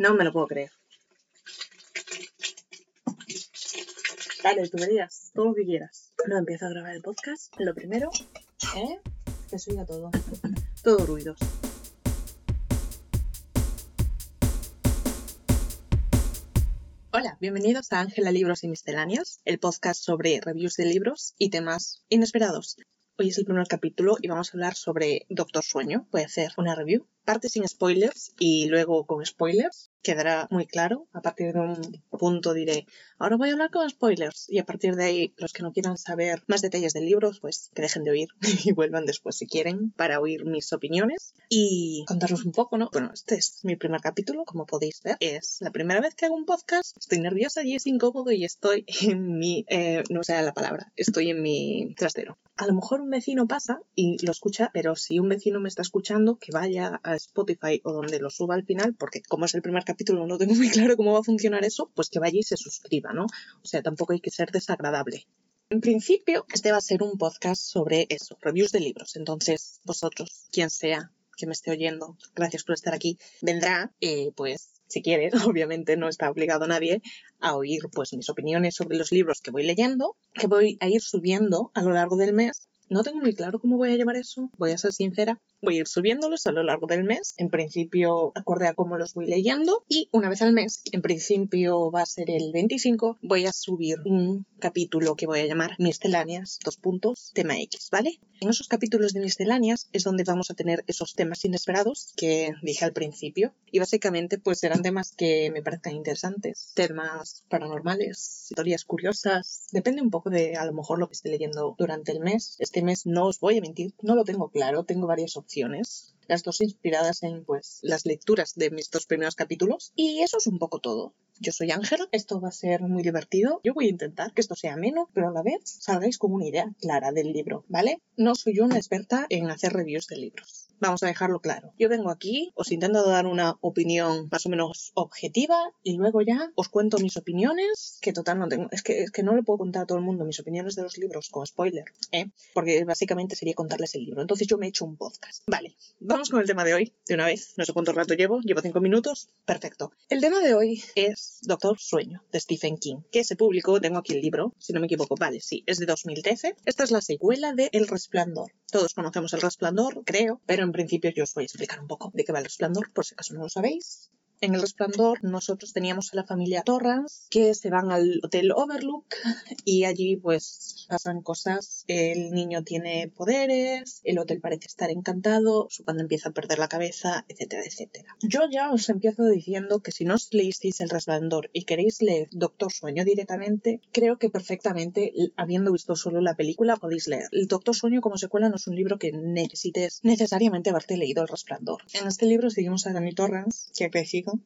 No me lo puedo creer. Dale, tú me digas todo lo que quieras. No empiezo a grabar el podcast. Lo primero, ¿eh? Que se oiga todo. Todo ruidos. Hola, bienvenidos a Ángela Libros y Misceláneas, el podcast sobre reviews de libros y temas inesperados. Hoy es el primer capítulo y vamos a hablar sobre Doctor Sueño. Voy a hacer una review, parte sin spoilers y luego con spoilers. Quedará muy claro. A partir de un punto diré, ahora voy a hablar con spoilers. Y a partir de ahí, los que no quieran saber más detalles del libro, pues que dejen de oír y vuelvan después si quieren para oír mis opiniones y contarnos un poco, ¿no? Bueno, este es mi primer capítulo, como podéis ver. Es la primera vez que hago un podcast. Estoy nerviosa y es incómodo y estoy en mi, eh, no sé la palabra, estoy en mi trastero a lo mejor un vecino pasa y lo escucha, pero si un vecino me está escuchando, que vaya a Spotify o donde lo suba al final, porque como es el primer capítulo no tengo muy claro cómo va a funcionar eso, pues que vaya y se suscriba, ¿no? O sea, tampoco hay que ser desagradable. En principio, este va a ser un podcast sobre eso, reviews de libros. Entonces, vosotros, quien sea que me esté oyendo, gracias por estar aquí, vendrá, eh, pues, si quieres, obviamente no está obligado nadie a oír pues mis opiniones sobre los libros que voy leyendo, que voy a ir subiendo a lo largo del mes. No tengo muy claro cómo voy a llevar eso, voy a ser sincera, Voy a ir subiéndolos a lo largo del mes, en principio acorde a cómo los voy leyendo. Y una vez al mes, en principio va a ser el 25, voy a subir un capítulo que voy a llamar Misceláneas, dos puntos, tema X, ¿vale? En esos capítulos de Misceláneas es donde vamos a tener esos temas inesperados que dije al principio. Y básicamente pues serán temas que me parezcan interesantes, temas paranormales, historias curiosas, depende un poco de a lo mejor lo que esté leyendo durante el mes. Este mes no os voy a mentir, no lo tengo claro, tengo varias opciones acciones las dos inspiradas en pues las lecturas de mis dos primeros capítulos y eso es un poco todo. Yo soy Ángela, esto va a ser muy divertido. Yo voy a intentar que esto sea ameno, pero a la vez salgáis con una idea clara del libro, ¿vale? No soy yo una experta en hacer reviews de libros. Vamos a dejarlo claro. Yo vengo aquí, os intento dar una opinión más o menos objetiva y luego ya os cuento mis opiniones, que total no tengo. Es que, es que no le puedo contar a todo el mundo mis opiniones de los libros con spoiler, ¿eh? Porque básicamente sería contarles el libro. Entonces yo me he hecho un podcast. Vale, vamos con el tema de hoy, de una vez. No sé cuánto rato llevo, llevo cinco minutos. Perfecto. El tema de hoy es Doctor Sueño, de Stephen King, que se publicó, tengo aquí el libro, si no me equivoco, vale, sí, es de 2013. Esta es la secuela de El Resplandor. Todos conocemos El Resplandor, creo, pero en principio yo os voy a explicar un poco de qué va El Resplandor, por si acaso no lo sabéis. En El Resplandor nosotros teníamos a la familia Torrance que se van al Hotel Overlook y allí pues pasan cosas. El niño tiene poderes, el hotel parece estar encantado, su padre empieza a perder la cabeza, etcétera, etcétera. Yo ya os empiezo diciendo que si no os leísteis El Resplandor y queréis leer Doctor Sueño directamente, creo que perfectamente, habiendo visto solo la película, podéis leer. El Doctor Sueño como secuela no es un libro que necesites necesariamente haberte leído El Resplandor. En este libro seguimos a Danny Torrance, que ha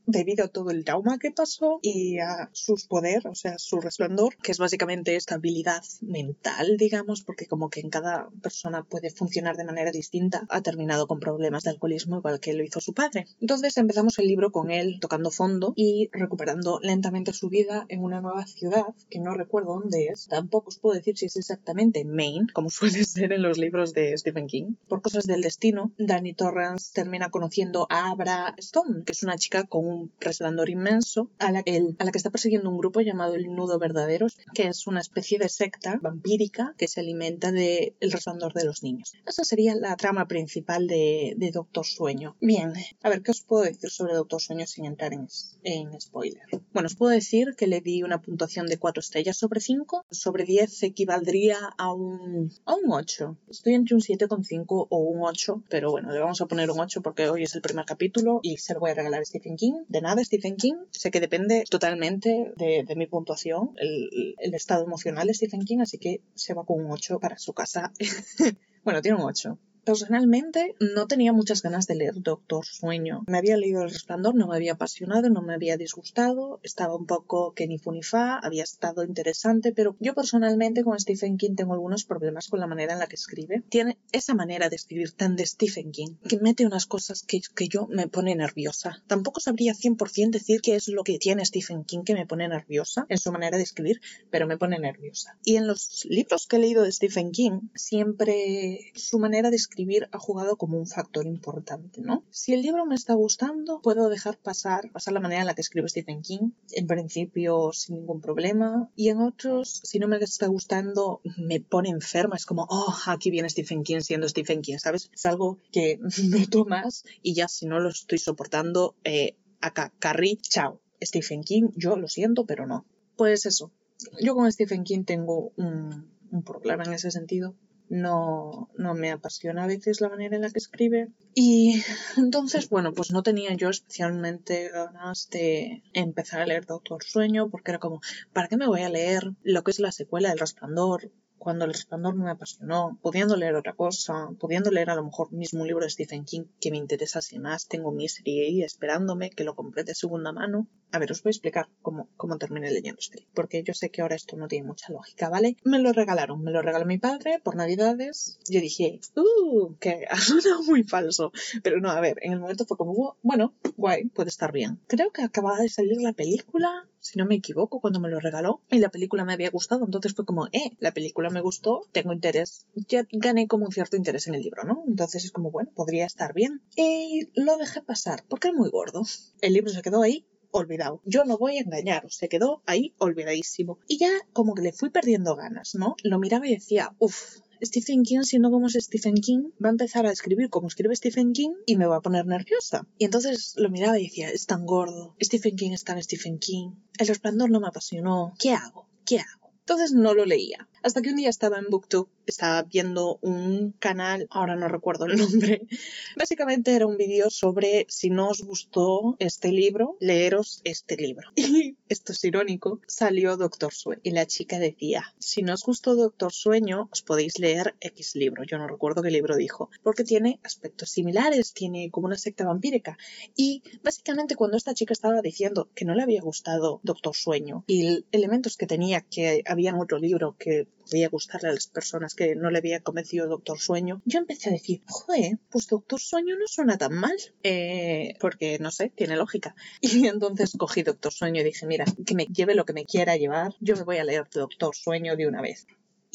debido a todo el trauma que pasó y a sus poder, o sea, su resplandor, que es básicamente esta habilidad mental, digamos, porque como que en cada persona puede funcionar de manera distinta, ha terminado con problemas de alcoholismo igual que lo hizo su padre. Entonces empezamos el libro con él tocando fondo y recuperando lentamente su vida en una nueva ciudad que no recuerdo dónde es. Tampoco os puedo decir si es exactamente Maine, como suele ser en los libros de Stephen King. Por cosas del destino, Danny Torrance termina conociendo a Abra Stone, que es una chica con un resplandor inmenso a la, a la que está persiguiendo un grupo llamado el Nudo Verdaderos, que es una especie de secta vampírica que se alimenta del resplandor de los niños. Esa sería la trama principal de, Doctor Sueño. Bien, a ver, ¿qué os puedo decir sobre Doctor Sueño sin entrar en, en spoiler? Bueno, os puedo decir que le di una puntuación de 4 estrellas sobre 5. Sobre 10 equivaldría a un, a un 8. Estoy entre un 7,5 o un 8, pero bueno, le vamos a poner un 8 porque hoy es el primer capítulo y se lo voy a regalar a Stephen King de nada Stephen King. Sé que depende totalmente de, mi puntuación, el, el, estado emocional de Stephen King, así que se va con un 8 para su casa. bueno, tiene un 8. Personalmente no tenía muchas ganas de leer Doctor Sueño. Me había leído El Resplandor, no me había apasionado, no me había disgustado, estaba un poco que ni funifa, había estado interesante, pero yo personalmente con Stephen King tengo algunos problemas con la manera en la que escribe. Tiene esa manera de escribir tan de Stephen King que mete unas cosas que, que yo me pone nerviosa. Tampoco sabría 100% decir qué es lo que tiene Stephen King que me pone nerviosa en su manera de escribir, pero me pone nerviosa. Y en los libros que he leído de Stephen King, siempre su manera de escribir escribir ha jugado como un factor importante, ¿no? Si el libro me está gustando, puedo dejar pasar, pasar la manera en la que escribe Stephen King, en principio sin ningún problema, y en otros, si no me está gustando, me pone enferma, es como, oh, aquí viene Stephen King siendo Stephen King, ¿sabes? Es algo que noto más y ya si no lo estoy soportando, eh, acá, Carrie, chao. Stephen King, yo lo siento, pero no. Pues eso, yo con Stephen King tengo un, problema en ese sentido. No, no me apasiona a veces la manera en la que escribe. Y entonces, bueno, pues no tenía yo especialmente ganas de empezar a leer Doctor Sueño, porque era como, ¿para qué me voy a leer lo que es la secuela del Resplandor? cuando El Resplandor me apasionó, pudiendo leer otra cosa, pudiendo leer a lo mejor mismo un libro de Stephen King que me interesase más, tengo Misery ahí esperándome que lo compré de segunda mano. A ver, os voy a explicar cómo, terminé leyendo este libro, porque yo sé que ahora esto no tiene mucha lógica, ¿vale? Me lo regalaron, me lo regaló mi padre por Navidades. Yo dije, ¡uh! Que ha sonado muy falso. Pero no, a ver, en el momento fue como, bueno, guay, puede estar bien. Creo que acababa de salir la película si no me equivoco, cuando me lo regaló. Y la película me había gustado, entonces fue como, eh, la película me gustó, tengo interés. Ya gané como un cierto interés en el libro, ¿no? Entonces es como, bueno, podría estar bien. Y lo dejé pasar, porque era muy gordo. El libro se quedó ahí olvidado. Yo no voy a engañar, se quedó ahí olvidadísimo. Y ya como que le fui perdiendo ganas, ¿no? Lo miraba y decía, uff, Stephen King, siendo como es Stephen King, va a empezar a escribir como escribe Stephen King y me va a poner nerviosa. Y entonces lo miraba y decía, es tan gordo, Stephen King es tan Stephen King, el resplandor no me apasionó, ¿qué hago? ¿Qué hago? Entonces no lo leía. Hasta que un día estaba en BookTube, estaba viendo un canal, ahora no recuerdo el nombre. Básicamente era un vídeo sobre si no os gustó este libro, leeros este libro. Y esto es irónico, salió Doctor Sueño. Y la chica decía, si no os gustó Doctor Sueño, os podéis leer X libro. Yo no recuerdo qué libro dijo. Porque tiene aspectos similares, tiene como una secta vampírica. Y básicamente cuando esta chica estaba diciendo que no le había gustado Doctor Sueño y elementos que tenía que había en otro libro que podía gustarle a las personas que no le había convencido Doctor Sueño, yo empecé a decir, joder, pues Doctor Sueño no suena tan mal, eh, porque no sé, tiene lógica. Y entonces cogí Doctor Sueño y dije, mira, que me lleve lo que me quiera llevar, yo me voy a leer Doctor Sueño de una vez.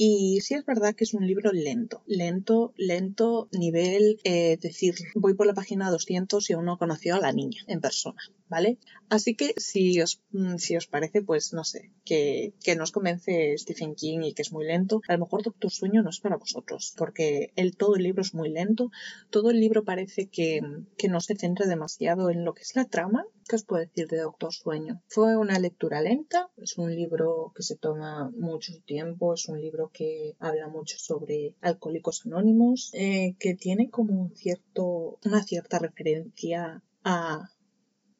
Y sí es verdad que es un libro lento, lento, lento, nivel, eh, decir, voy por la página 200 y aún no conoció a la niña en persona, ¿vale? Así que si os, mm, si os parece, pues no sé, que, que nos convence Stephen King y que es muy lento, a lo mejor Doctor Sueño no es para vosotros, porque el, todo el libro es muy lento, todo el libro parece que, que no se centra demasiado en lo que es la trama, ¿Qué os puedo decir de Doctor Sueño? Fue una lectura lenta, es un libro que se toma mucho tiempo, es un libro que habla mucho sobre alcohólicos anónimos, eh, que tiene como un cierto, una cierta referencia a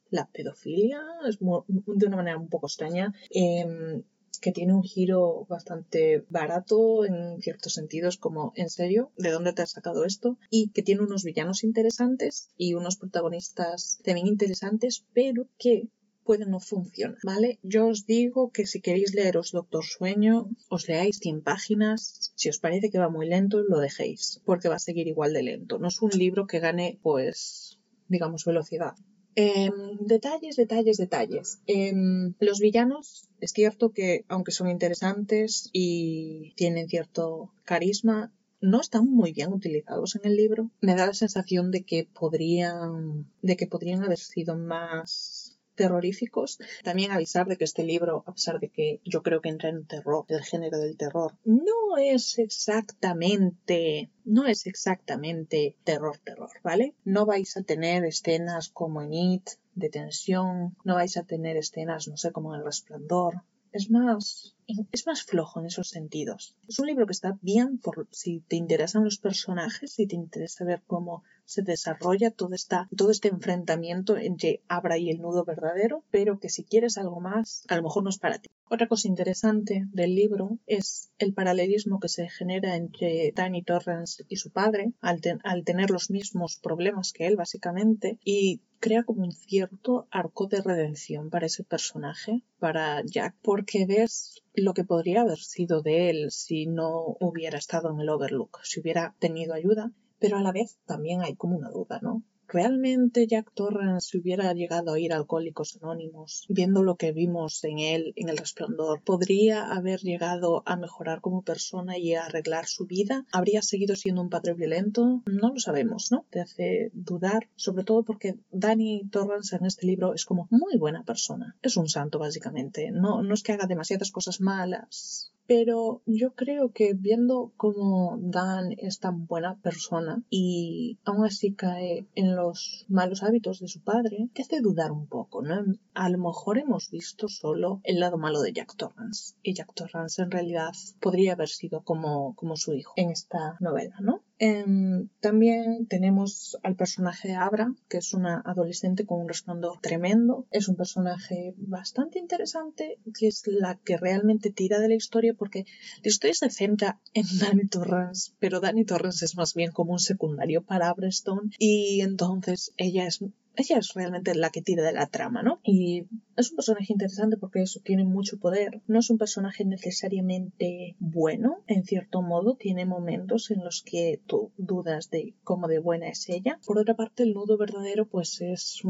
la pedofilia, es de una manera un poco extraña. Em, que tiene un giro bastante barato en ciertos sentidos, como en serio, ¿de dónde te has sacado esto? Y que tiene unos villanos interesantes y unos protagonistas también interesantes, pero que pueden no funcionar, ¿vale? Yo os digo que si queréis leeros Doctor Sueño, os leáis 100 páginas, si os parece que va muy lento, lo dejéis, porque va a seguir igual de lento. No es un libro que gane, pues, digamos, velocidad. Em, detalles, detalles, detalles. Em, los villanos, es cierto que aunque son interesantes y tienen cierto carisma, no están muy bien utilizados en el libro. Me da la sensación de que podrían, de que podrían haber sido más terroríficos. También avisar de que este libro, a pesar de que yo creo que entra en terror, el género del terror, no es exactamente, no es exactamente terror, terror, ¿vale? No vais a tener escenas como en It, de tensión, no vais a tener escenas, no sé, como en El Resplandor. Es más, es más flojo en esos sentidos. Es un libro que está bien por si te interesan los personajes, si te interesa ver cómo se desarrolla todo, esta, todo este enfrentamiento entre Abra y el nudo verdadero, pero que si quieres algo más, a lo mejor no es para ti. Otra cosa interesante del libro es el paralelismo que se genera entre Danny Torrance y su padre, al, al tener los mismos problemas que él, básicamente, y crea como un cierto arco de redención para ese personaje, para Jack, porque ves lo que podría haber sido de él si no hubiera estado en el Overlook, si hubiera tenido ayuda, pero a la vez también hay como una duda, ¿no? ¿Realmente Jack Torrance hubiera llegado a ir Alcohólicos Anónimos, viendo lo que vimos en él, en El Resplandor, podría haber llegado a mejorar como persona y a arreglar su vida? ¿Habría seguido siendo un padre violento? No lo sabemos, ¿no? Te hace dudar, sobre todo porque Danny Torrance en este libro es como muy buena persona. Es un santo, básicamente. No, no es que haga demasiadas cosas malas, pero yo creo que viendo cómo Dan es tan buena persona y aún así cae en los malos hábitos de su padre, te hace dudar un poco, ¿no? A lo mejor hemos visto solo el lado malo de Jack Torrance y Jack Torrance en realidad podría haber sido como, como su hijo en esta novela, ¿no? Em, también tenemos al personaje de Abra, que es una adolescente con un resplandor tremendo. Es un personaje bastante interesante, que es la que realmente tira de la historia, porque la historia se centra en Danny Torrance, pero Danny Torrance es más bien como un secundario para Abra Stone, y entonces ella es ella es realmente la que tira de la trama, ¿no? Y es un personaje interesante porque eso tiene mucho poder. No es un personaje necesariamente bueno, en cierto modo, tiene momentos en los que tú dudas de cómo de buena es ella. Por otra parte, el nudo verdadero, pues es,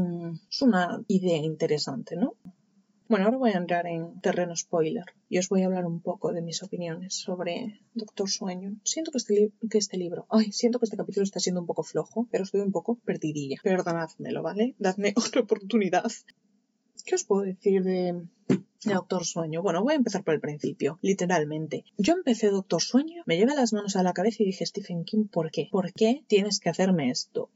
es una idea interesante, ¿no? Bueno, ahora voy a entrar en terreno spoiler y os voy a hablar un poco de mis opiniones sobre Doctor Sueño. Siento que este, que este libro, ay, siento que este capítulo está siendo un poco flojo, pero estoy un poco perdidilla. Perdonadmelo, ¿vale? Dadme otra oportunidad. ¿Qué os puedo decir de, de Doctor Sueño. Bueno, voy a empezar por el principio, literalmente. Yo empecé Doctor Sueño, me llevé las manos a la cabeza y dije, Stephen King, ¿por qué? ¿Por qué tienes que hacerme esto?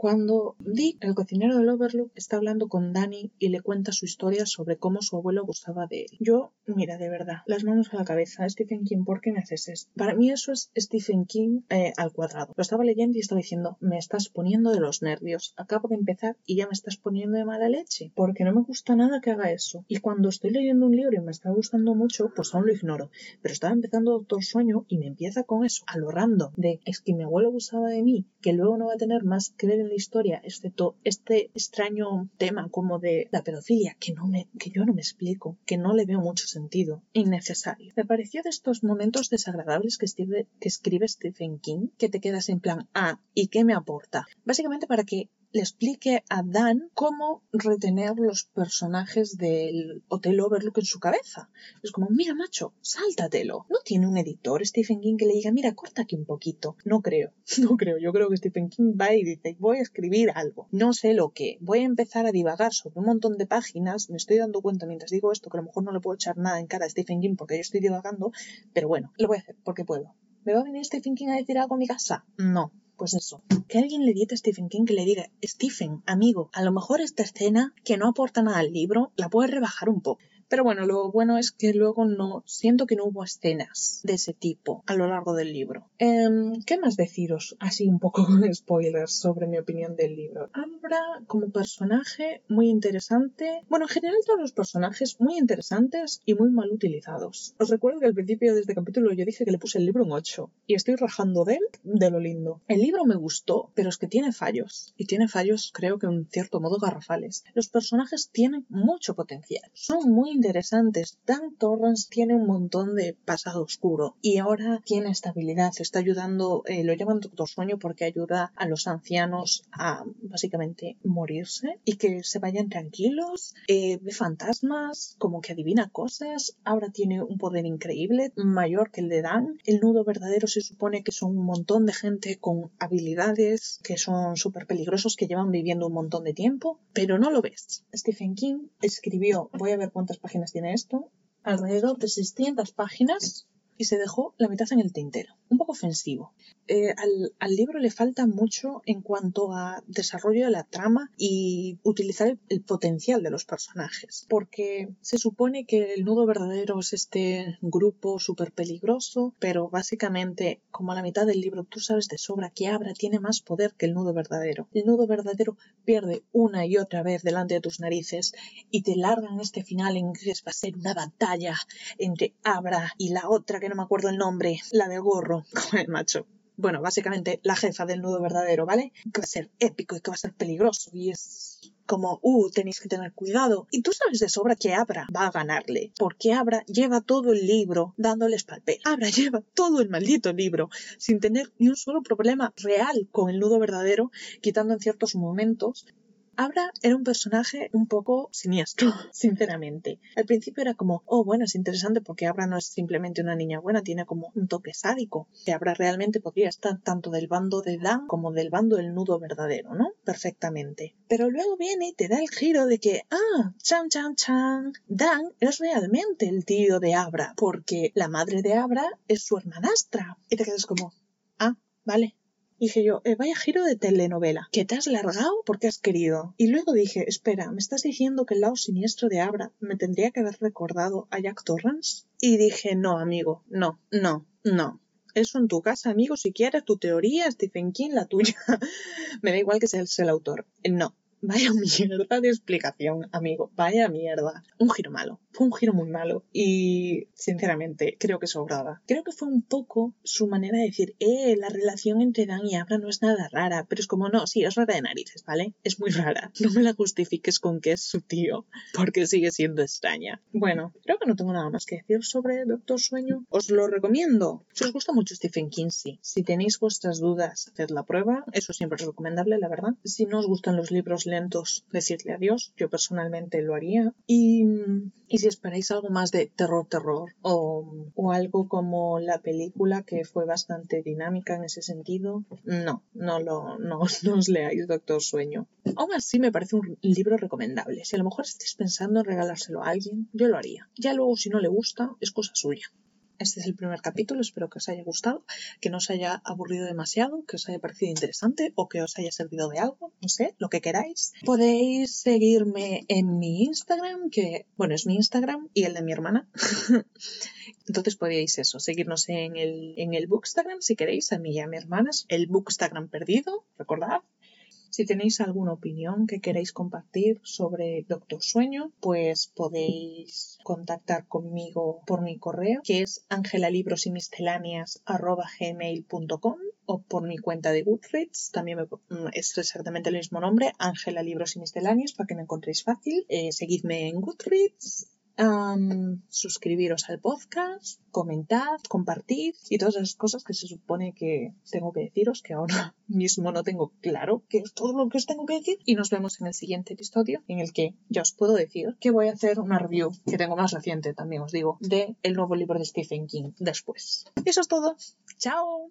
Cuando Dick, el cocinero del Overlook, está hablando con Danny y le cuenta su historia sobre cómo su abuelo gustaba de él. Yo, mira, de verdad, las manos a la cabeza, Stephen King, ¿por qué me haces esto? Para mí eso es Stephen King eh, al cuadrado. Lo estaba leyendo y estaba diciendo, me estás poniendo de los nervios. Acabo de empezar y ya me estás poniendo de mala leche. Porque no me gusta nada que haga eso. Y cuando estoy leyendo un libro y me está gustando mucho, pues aún lo ignoro. Pero estaba empezando Doctor Sueño y me empieza con eso, a lo random, de es que mi abuelo gustaba de mí, que luego no va a tener más que ver la historia, excepto este extraño tema como de la pedofilia, que, no me, que yo no me explico, que no le veo mucho sentido, innecesario. Me pareció de estos momentos desagradables que escribe, que escribe Stephen King, que te quedas en plan, ah, ¿y qué me aporta? Básicamente para que le explique a Dan cómo retener los personajes del Hotel Overlook en su cabeza. Es como, mira, macho, sáltatelo. No tiene un editor Stephen King que le diga, mira, corta aquí un poquito. No creo, no creo. Yo creo que Stephen King va y dice, voy a escribir algo. No sé lo que. Voy a empezar a divagar sobre un montón de páginas. Me estoy dando cuenta mientras digo esto que a lo mejor no le puedo echar nada en cara a Stephen King porque yo estoy divagando, pero bueno, lo voy a hacer porque puedo. ¿Me va a venir Stephen King a decir algo a mi casa? No, pues eso, que alguien le diga a Stephen King que le diga, Stephen, amigo, a lo mejor esta escena que no aporta nada al libro la puedes rebajar un poco. Pero bueno, lo bueno es que luego no siento que no hubo escenas de ese tipo a lo largo del libro. Em, ¿Qué más deciros? Así un poco con spoilers sobre mi opinión del libro. Abra como personaje muy interesante. Bueno, en general todos los personajes muy interesantes y muy mal utilizados. Os recuerdo que al principio de este capítulo yo dije que le puse el libro un 8 y estoy rajando de él de lo lindo. El libro me gustó, pero es que tiene fallos. Y tiene fallos creo que en cierto modo garrafales. Los personajes tienen mucho potencial. Son muy interesantes. Dan Torrance tiene un montón de pasado oscuro y ahora tiene estabilidad. Está ayudando, eh, lo llaman Doctor Sueño porque ayuda a los ancianos a básicamente morirse y que se vayan tranquilos. Eh, ve fantasmas, como que adivina cosas. Ahora tiene un poder increíble, mayor que el de Dan. El nudo verdadero se supone que son un montón de gente con habilidades que son súper peligrosos, que llevan viviendo un montón de tiempo, pero no lo ves. Stephen King escribió, voy a ver cuántas páginas tiene esto, alrededor de 600 páginas y se dejó la mitad en el tintero. Un poco ofensivo. Eh, al, libro le falta mucho en cuanto a desarrollo de la trama y utilizar el, potencial de los personajes. Porque se supone que el nudo verdadero es este grupo súper peligroso, pero básicamente, como a la mitad del libro tú sabes de sobra que Abra tiene más poder que el nudo verdadero. El nudo verdadero pierde una y otra vez delante de tus narices y te largan este final en que va a ser una batalla entre Abra y la otra que no me acuerdo el nombre, la de gorro, con el macho bueno, básicamente la jefa del nudo verdadero, ¿vale? Que va a ser épico y que va a ser peligroso y es como, uh, tenéis que tener cuidado. Y tú sabes de sobra que Abra va a ganarle, porque Abra lleva todo el libro dándoles papel. Abra lleva todo el maldito libro sin tener ni un solo problema real con el nudo verdadero, quitando en ciertos momentos Abra era un personaje un poco siniestro, sinceramente. Al principio era como, oh, bueno, es interesante porque Abra no es simplemente una niña buena, tiene como un toque sádico. Que Abra realmente podría estar tanto del bando de Dan como del bando del nudo verdadero, ¿no? Perfectamente. Pero luego viene y te da el giro de que, ah, chan, chan, chan, Dan es realmente el tío de Abra, porque la madre de Abra es su hermanastra. Y te quedas como, ah, vale, Dije yo, eh, vaya giro de telenovela, que te has largado porque has querido. Y luego dije, espera, ¿me estás diciendo que el lado siniestro de Abra me tendría que haber recordado a Jack Torrance? Y dije, no, amigo, no, no, no. Eso en tu casa, amigo, si quieres, tu teoría, Stephen King, la tuya. me da igual que seas el autor. No, Vaya mierda de explicación, amigo. Vaya mierda. Un giro malo. Fue un giro muy malo. Y, sinceramente, creo que sobraba. Creo que fue un poco su manera de decir, eh, la relación entre Dan y Abra no es nada rara. Pero es como, no, sí, es rara de narices, ¿vale? Es muy rara. No me la justifiques con que es su tío, porque sigue siendo extraña. Bueno, creo que no tengo nada más que decir sobre Doctor Sueño. Os lo recomiendo. Si os gusta mucho Stephen King, sí. Si tenéis vuestras dudas, haced la prueba. Eso siempre es recomendable, la verdad. Si no os gustan los libros lentos decirle adiós. Yo personalmente lo haría. Y, y si esperáis algo más de terror, terror, o, o, algo como la película que fue bastante dinámica en ese sentido, no, no, lo, no, no os leáis Doctor Sueño. Aún así me parece un libro recomendable. Si a lo mejor estáis pensando en regalárselo a alguien, yo lo haría. Ya luego si no le gusta, es cosa suya este es el primer capítulo, espero que os haya gustado, que no os haya aburrido demasiado, que os haya parecido interesante o que os haya servido de algo, no sé, lo que queráis. Podéis seguirme en mi Instagram, que bueno, es mi Instagram y el de mi hermana. Entonces podéis eso, seguirnos en el, en el Bookstagram si queréis, a mí y a mi hermana, el Bookstagram perdido, recordad. Si tenéis alguna opinión que queréis compartir sobre Doctor Sueño, pues podéis contactar conmigo por mi correo, que es angelalibrosymisceláneas.gmail.com o por mi cuenta de Goodreads, también mm, es exactamente el mismo nombre, Angela Libros y Misceláneas, para que me encontréis fácil. Eh, seguidme en Goodreads, suscribiros al podcast, comentad, compartid y todas esas cosas que se supone que tengo que deciros, que ahora mismo no tengo claro qué es todo lo que os tengo que decir. Y nos vemos en el siguiente episodio en el que ya os puedo decir que voy a hacer una review que tengo más reciente, también os digo, de el nuevo libro de Stephen King después. Eso es todo. ¡Chao!